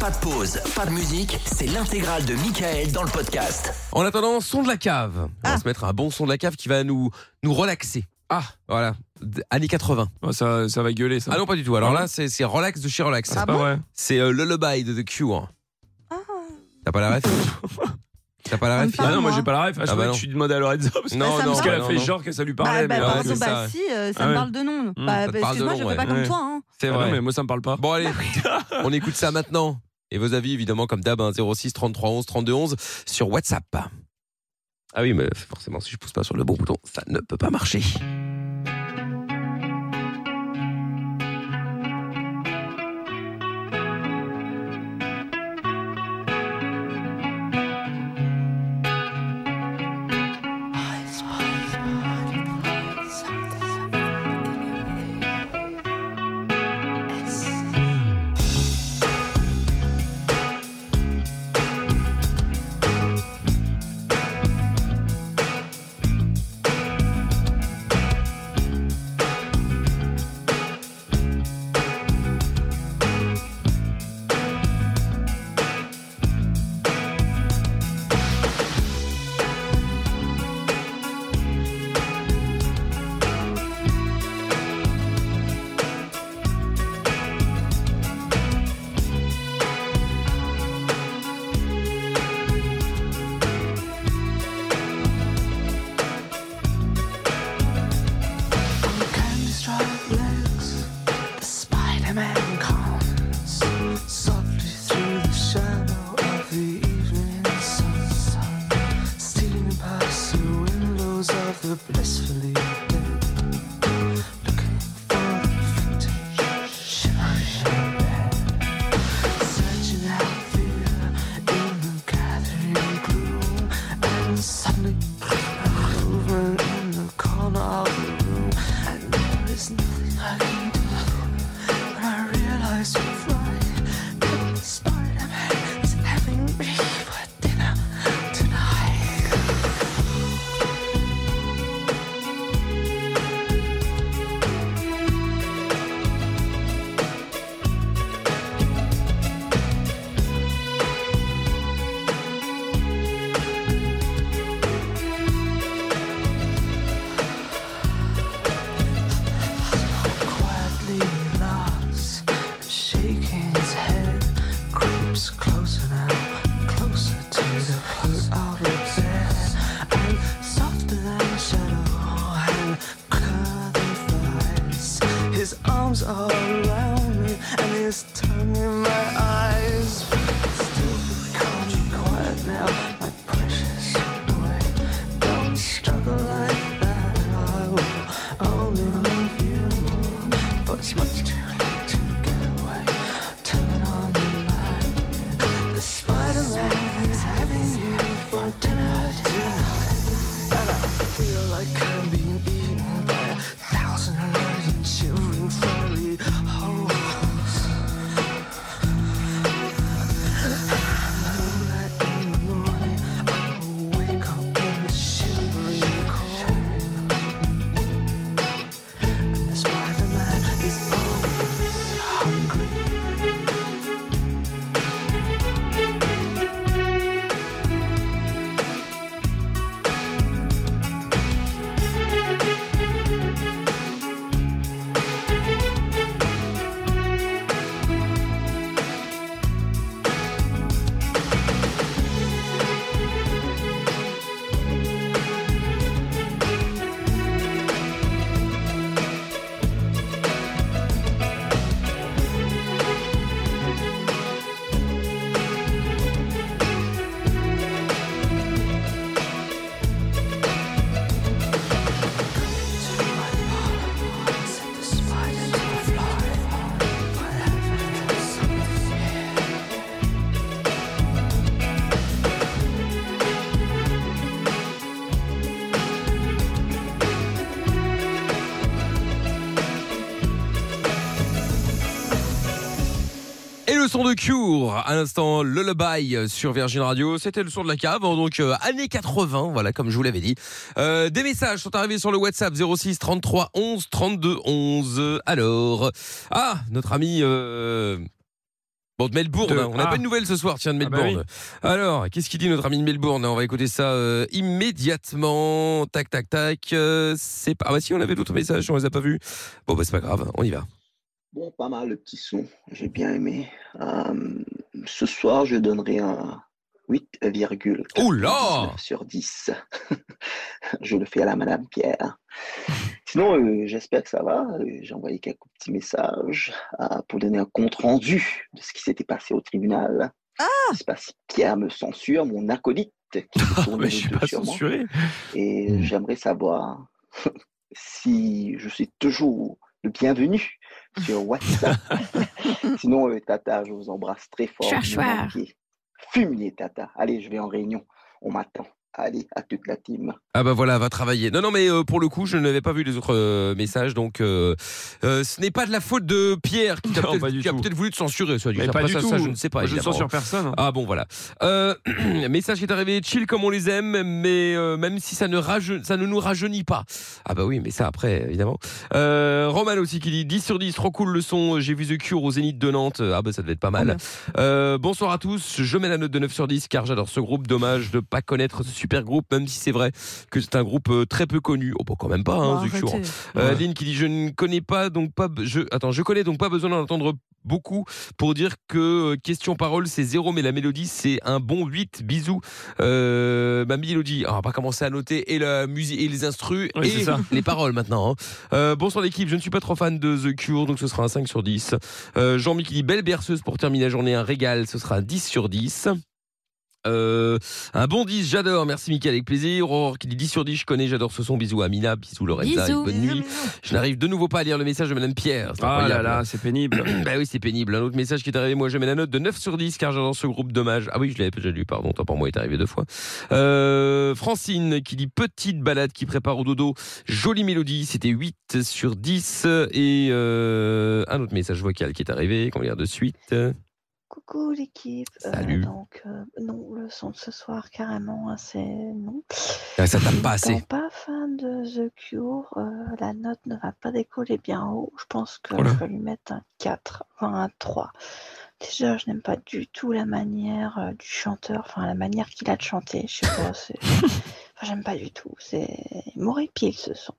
Pas de pause, pas de musique, c'est l'intégrale de Michael dans le podcast. En attendant, son de la cave. On va se mettre un bon son de la cave qui va nous, nous relaxer. Ah, voilà. D- Années 80. ça, ça va gueuler, ça. Ah non, pas du tout. Alors là, c'est c'est relax de chez relax. Ah C'est pas bon vrai. C'est euh, Lullaby de The Cure. T'as pas la ref T'as pas la ref Ah non, moi j'ai pas la ref. Ah, je Ah bah non. je suis demandé à Lorenzo. Parce, Non, parce non, qu'elle non, a fait non. genre que ça lui Bah, parlait. bah, mais pardon, ouais, c'est bah ça. si, euh, ça Ah me ouais. parle de nom. Mmh. Bah, excuse-moi, je fais pas ouais. comme Ouais. toi. Hein. C'est Ah vrai. non, mais moi ça me parle pas. Bon allez, on écoute ça maintenant. Et vos avis évidemment comme d'hab hein, 06 33 11 32 11 sur WhatsApp. Ah oui mais forcément si je pousse pas sur le bon bouton ça ne peut pas marcher. Blissfully looking for the searching out fear in the gathering gloom, and suddenly in the corner of the Et le son de Cure, à l'instant Lullaby sur Virgin Radio, c'était le son de la cave, hein, donc euh, années 80, voilà comme je vous l'avais dit. Euh, des messages sont arrivés sur le WhatsApp 06 33 11 32 11. Alors, ah, notre ami euh, Bon, de Melbourne, De- hein. on n'a ah. pas de nouvelles ce soir, tiens, de Ah bah Melbourne. Alors, qu'est-ce qu'il dit notre ami de Melbourne On va écouter ça euh, immédiatement. Tac, tac, tac. Euh, c'est pas. Ah bah si, on avait d'autres messages, on les a pas vus. Bon, bah c'est pas grave, on y va. Bon, pas mal le petit son, j'ai bien aimé. Euh, ce soir, je donnerai un 8,99 Oula sur 10. je le fais à la Madame Pierre. Sinon, euh, j'espère que ça va. J'ai envoyé quelques petits messages euh, pour donner un compte rendu de ce qui s'était passé au tribunal. Ah Je sais pas si Pierre me censure, mon acolyte qui Mais je suis pas censuré. Et Hmm. j'aimerais savoir si je suis toujours le bienvenu sur WhatsApp. Sinon, euh, Tata, je vous embrasse très fort. Chouar. entier. Fumier, Tata. Allez, je vais en réunion. On m'attend. Allez, à toute la team. Ah bah voilà, va travailler. Non, non, mais euh, pour le coup, je n'avais pas vu les autres euh, messages, donc euh, euh, ce n'est pas de la faute de Pierre qui, Non, a peut-être voulu te censurer. Soit dit. Mais Après pas du ça, tout. ça, je ne sais pas. Moi, je ne évidemment. censure personne. Ah bon voilà. Euh, message qui est arrivé, chill comme on les aime, mais euh, même si ça ne, raje- ça ne nous rajeunit pas. Ah bah oui, mais ça après, évidemment. Euh, Roman aussi qui dit 10 sur 10, trop cool le son, j'ai vu The Cure au Zénith de Nantes. Ah bah ça devait être pas mal. Euh, bonsoir à tous, je mets la note de 9 sur 10 car j'adore ce groupe. Dommage de pas connaître ce super groupe, même si c'est vrai que c'est un groupe euh, très peu connu. Oh bah quand même pas, hein, The Cure. arrêtez. Euh, Ouais. Lynn qui dit je ne connais pas donc pas je attends je connais donc pas besoin d'en entendre beaucoup pour dire que euh, question parole c'est zéro mais la mélodie c'est un bon 8 bisous euh, ma mélodie on va pas commencer à noter et la musique et les instrus Oui, et ça. les paroles maintenant hein. euh, bonsoir l'équipe je ne suis pas trop fan de The Cure donc ce sera un 5 sur 10 euh, Jean-Mi qui dit belle berceuse pour terminer la journée un régal ce sera un 10 sur 10 euh, un bon 10, j'adore. Merci Mickaël, avec plaisir. Aurore qui dit 10 sur 10, je connais, j'adore ce son. Bisous à Amina, bisous Lorenza, Bisous. et bonne nuit. Je n'arrive de nouveau pas à lire le message de Madame Pierre. Ah là là, c'est pénible. Bah oui, c'est pénible. Un autre message qui est arrivé, moi je mets la note de 9 sur 10 car j'adore ce groupe dommage. Ah oui, je l'avais déjà lu, pardon, tant pour moi, il est arrivé deux fois. Euh, Francine qui dit petite balade qui prépare au dodo. Jolie mélodie, c'était 8 sur 10. Et euh, un autre message vocal qui est arrivé, qu'on lire de suite. Coucou l'équipe. Euh, Salut. donc, euh, non, le son de ce soir, carrément, hein, c'est non. Ah, ça tape pas assez. pas fan de The Cure, euh, la note ne va pas décoller bien haut. Je pense que Oh là. je vais lui mettre un 4, enfin un 3. Déjà, je n'aime pas du tout la manière euh, du chanteur, enfin la manière qu'il a de chanter. Je sais pas. Enfin, j'aime pas du tout. C'est. Il m'horripile ce son.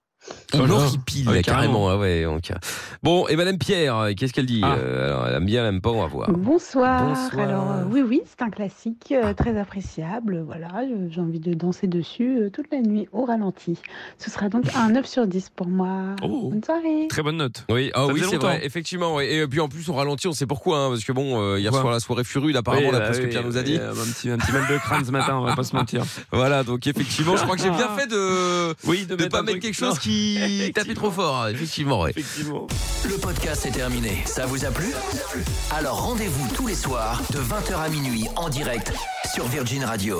Il Oh là. m'horripile, Ah oui, carrément. Ah ouais. Bon, et Madame Pierre, qu'est-ce qu'elle dit Ah. Euh, Alors, elle aime bien, elle aime pas, on va voir. Bonsoir. Bonsoir. Alors euh, oui, oui, c'est un classique euh, très appréciable. Voilà, j'ai envie de danser dessus euh, toute la nuit au ralenti. Ce sera donc un 9 sur 10 pour moi. Oh. Bonne soirée. Très bonne note. Oui, ah oui c'est vrai, effectivement. Et puis en plus, on ralentit, on sait pourquoi. hein, parce que bon, euh, hier soir, la soirée fut rude, apparemment, Oui, d'après bah ce que Pierre nous a dit. euh, un, petit, un petit mal de crâne ce matin, on va pas se mentir. Voilà, donc effectivement, je crois que j'ai bien fait de Oui, de pas un mettre quelque chose Non, qui tapait trop fort. hein, Effectivement, ouais. Effectivement. Le podcast est terminé. Ça vous a plu? Alors rendez-vous tous les soirs de 20h à minuit en direct sur Virgin Radio.